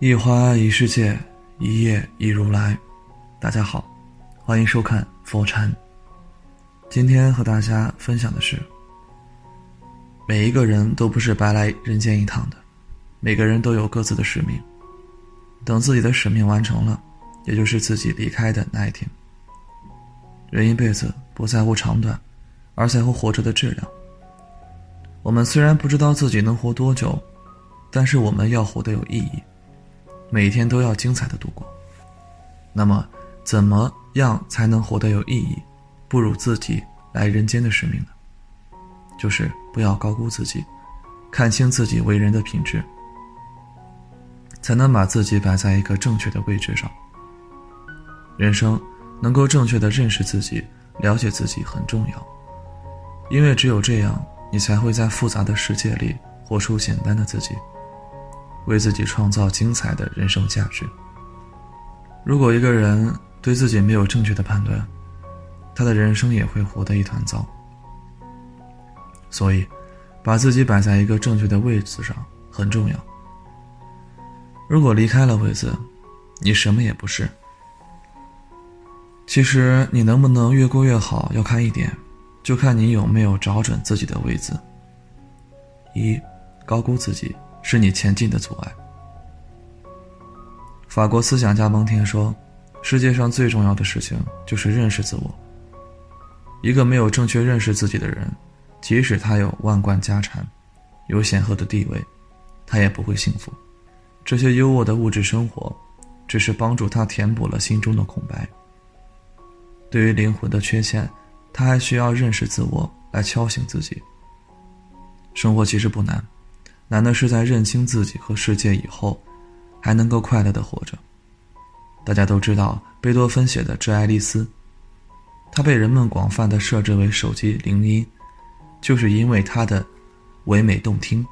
一花一世界，一叶一如来。大家好，欢迎收看佛禅。今天和大家分享的是：每一个人都不是白来人间一趟的，每个人都有各自的使命。等自己的使命完成了，也就是自己离开的那一天。人一辈子不在乎长短，而在乎活着的质量。我们虽然不知道自己能活多久，但是我们要活得有意义。每天都要精彩的度过。那么，怎么样才能活得有意义？不如自己来人间的使命呢？就是不要高估自己，看清自己为人的品质，才能把自己摆在一个正确的位置上。人生能够正确的认识自己、了解自己很重要，因为只有这样，你才会在复杂的世界里活出简单的自己。为自己创造精彩的人生价值。如果一个人对自己没有正确的判断，他的人生也会活得一团糟。所以，把自己摆在一个正确的位置上很重要。如果离开了位子，你什么也不是。其实，你能不能越过越好，要看一点，就看你有没有找准自己的位子。一，高估自己。是你前进的阻碍。法国思想家蒙田说：“世界上最重要的事情就是认识自我。一个没有正确认识自己的人，即使他有万贯家产，有显赫的地位，他也不会幸福。这些优渥的物质生活，只是帮助他填补了心中的空白。对于灵魂的缺陷，他还需要认识自我来敲醒自己。生活其实不难。”难的是在认清自己和世界以后，还能够快乐的活着。大家都知道贝多芬写的《致爱丽丝》，它被人们广泛的设置为手机铃音，就是因为它的唯美动听。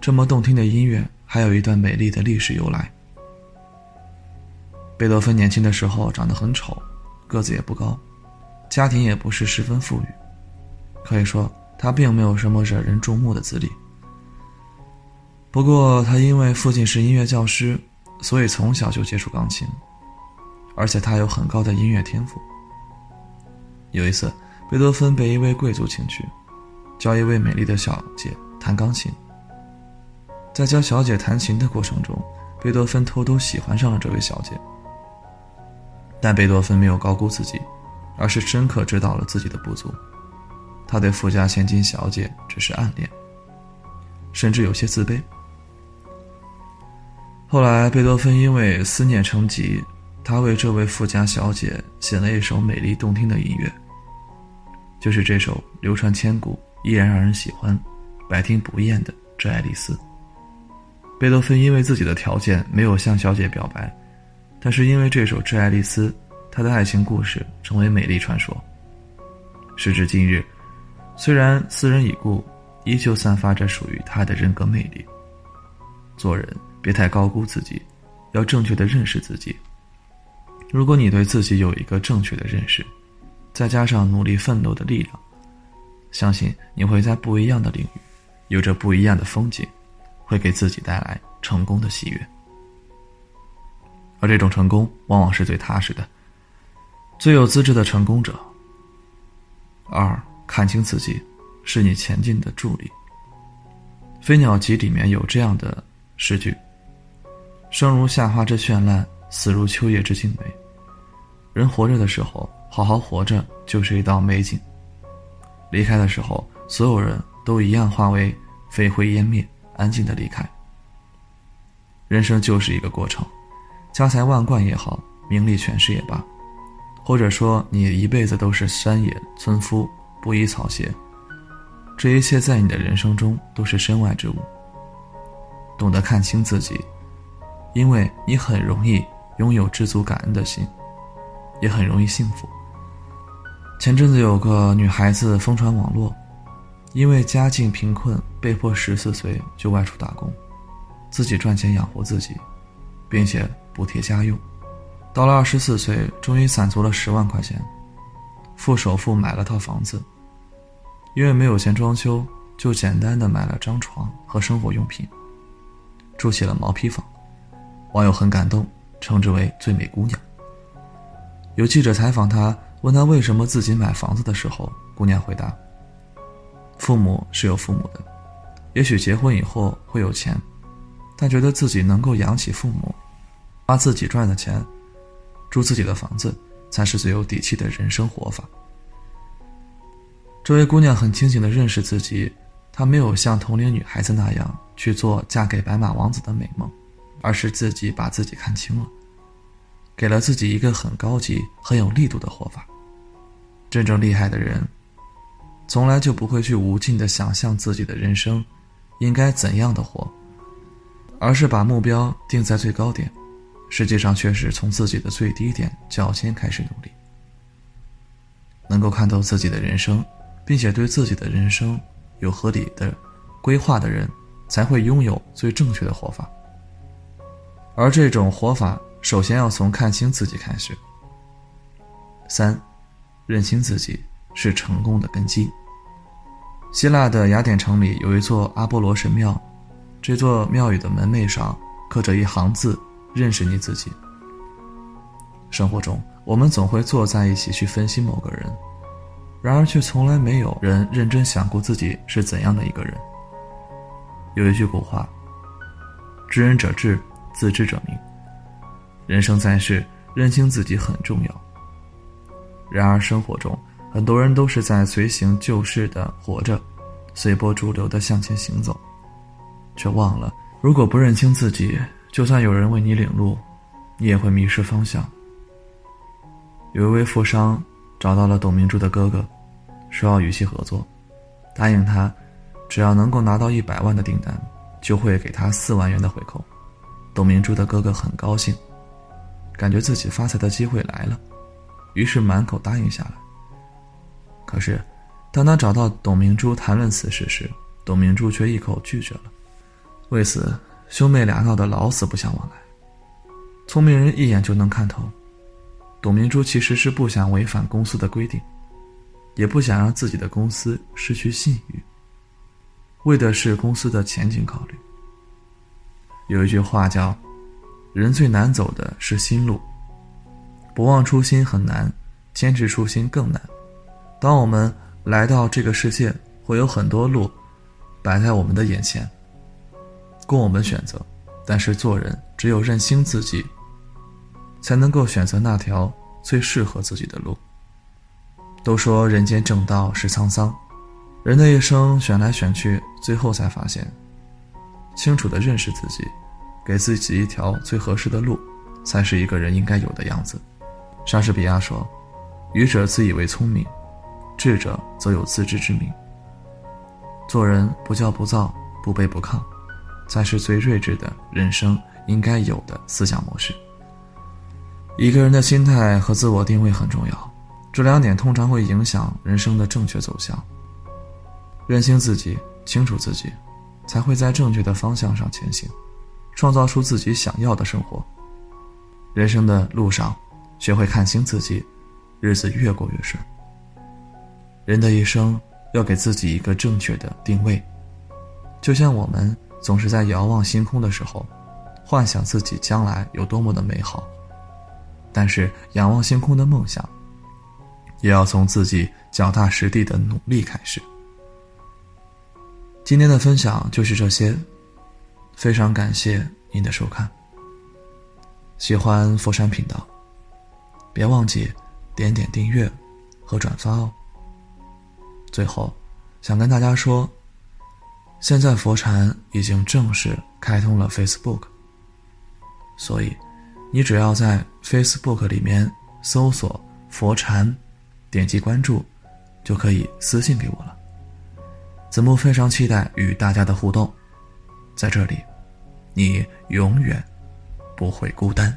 这么动听的音乐，还有一段美丽的历史由来。贝多芬年轻的时候长得很丑，个子也不高，家庭也不是十分富裕，可以说他并没有什么惹人注目的资历。不过，他因为父亲是音乐教师，所以从小就接触钢琴，而且他有很高的音乐天赋。有一次，贝多芬被一位贵族请去，教一位美丽的小姐弹钢琴。在教小姐弹琴的过程中，贝多芬偷偷喜欢上了这位小姐。但贝多芬没有高估自己，而是深刻知道了自己的不足。他对富家千金小姐只是暗恋，甚至有些自卑。后来，贝多芬因为思念成疾，他为这位富家小姐写了一首美丽动听的音乐，就是这首流传千古、依然让人喜欢、百听不厌的《致爱丽丝》。贝多芬因为自己的条件没有向小姐表白，但是因为这首《致爱丽丝》，他的爱情故事成为美丽传说。时至今日，虽然斯人已故，依旧散发着属于他的人格魅力。做人。别太高估自己，要正确的认识自己。如果你对自己有一个正确的认识，再加上努力奋斗的力量，相信你会在不一样的领域，有着不一样的风景，会给自己带来成功的喜悦。而这种成功，往往是最踏实的，最有资质的成功者。二，看清自己，是你前进的助力。《飞鸟集》里面有这样的诗句。生如夏花之绚烂，死如秋叶之静美。人活着的时候，好好活着就是一道美景；离开的时候，所有人都一样化为飞灰烟灭，安静的离开。人生就是一个过程，家财万贯也好，名利权势也罢，或者说你一辈子都是山野村夫，不依草鞋，这一切在你的人生中都是身外之物。懂得看清自己。因为你很容易拥有知足感恩的心，也很容易幸福。前阵子有个女孩子疯传网络，因为家境贫困，被迫十四岁就外出打工，自己赚钱养活自己，并且补贴家用。到了二十四岁，终于攒足了十万块钱，付首付买了套房子。因为没有钱装修，就简单的买了张床和生活用品，住起了毛坯房。网友很感动，称之为“最美姑娘”。有记者采访她，问她为什么自己买房子的时候，姑娘回答：“父母是有父母的，也许结婚以后会有钱，但觉得自己能够养起父母，花自己赚的钱，住自己的房子，才是最有底气的人生活法。”这位姑娘很清醒地认识自己，她没有像同龄女孩子那样去做嫁给白马王子的美梦，而是自己把自己看清了，给了自己一个很高级、很有力度的活法。真正厉害的人，从来就不会去无尽地想象自己的人生应该怎样的活，而是把目标定在最高点，实际上却是从自己的最低点较先开始努力，能够看透自己的人生。并且对自己的人生有合理的规划的人，才会拥有最正确的活法。而这种活法，首先要从看清自己开始。三，认清自己是成功的根基。希腊的雅典城里有一座阿波罗神庙，这座庙宇的门楣上刻着一行字：“认识你自己。”生活中，我们总会坐在一起去分析某个人。然而，却从来没有人认真想过自己是怎样的一个人。有一句古话：“知人者智，自知者明。”人生在世，认清自己很重要。然而，生活中很多人都是在随行就市的活着，随波逐流的向前行走，却忘了，如果不认清自己，就算有人为你领路，你也会迷失方向。有一位富商。找到了董明珠的哥哥，说要与其合作，答应他，只要能够拿到一百万的订单，就会给他四万元的回扣。董明珠的哥哥很高兴，感觉自己发财的机会来了，于是满口答应下来。可是，当他找到董明珠谈论此事时，董明珠却一口拒绝了。为此，兄妹俩闹得老死不相往来。聪明人一眼就能看透。董明珠其实是不想违反公司的规定，也不想让自己的公司失去信誉，为的是公司的前景考虑。有一句话叫：“人最难走的是心路，不忘初心很难，坚持初心更难。”当我们来到这个世界，会有很多路摆在我们的眼前，供我们选择。但是做人，只有认清自己。才能够选择那条最适合自己的路。都说人间正道是沧桑，人的一生选来选去，最后才发现，清楚的认识自己，给自己一条最合适的路，才是一个人应该有的样子。莎士比亚说：“愚者自以为聪明，智者则有自知之明。”做人不骄不躁，不卑不亢，才是最睿智的人生应该有的思想模式。一个人的心态和自我定位很重要，这两点通常会影响人生的正确走向。认清自己，清楚自己，才会在正确的方向上前行，创造出自己想要的生活。人生的路上，学会看清自己，日子越过越顺。人的一生要给自己一个正确的定位，就像我们总是在遥望星空的时候，幻想自己将来有多么的美好。但是，仰望星空的梦想，也要从自己脚踏实地的努力开始。今天的分享就是这些，非常感谢您的收看。喜欢佛山频道，别忘记点点订阅和转发哦。最后，想跟大家说，现在佛禅已经正式开通了 Facebook，所以。你只要在 Facebook 里面搜索“佛禅”，点击关注，就可以私信给我了。子木非常期待与大家的互动，在这里，你永远不会孤单。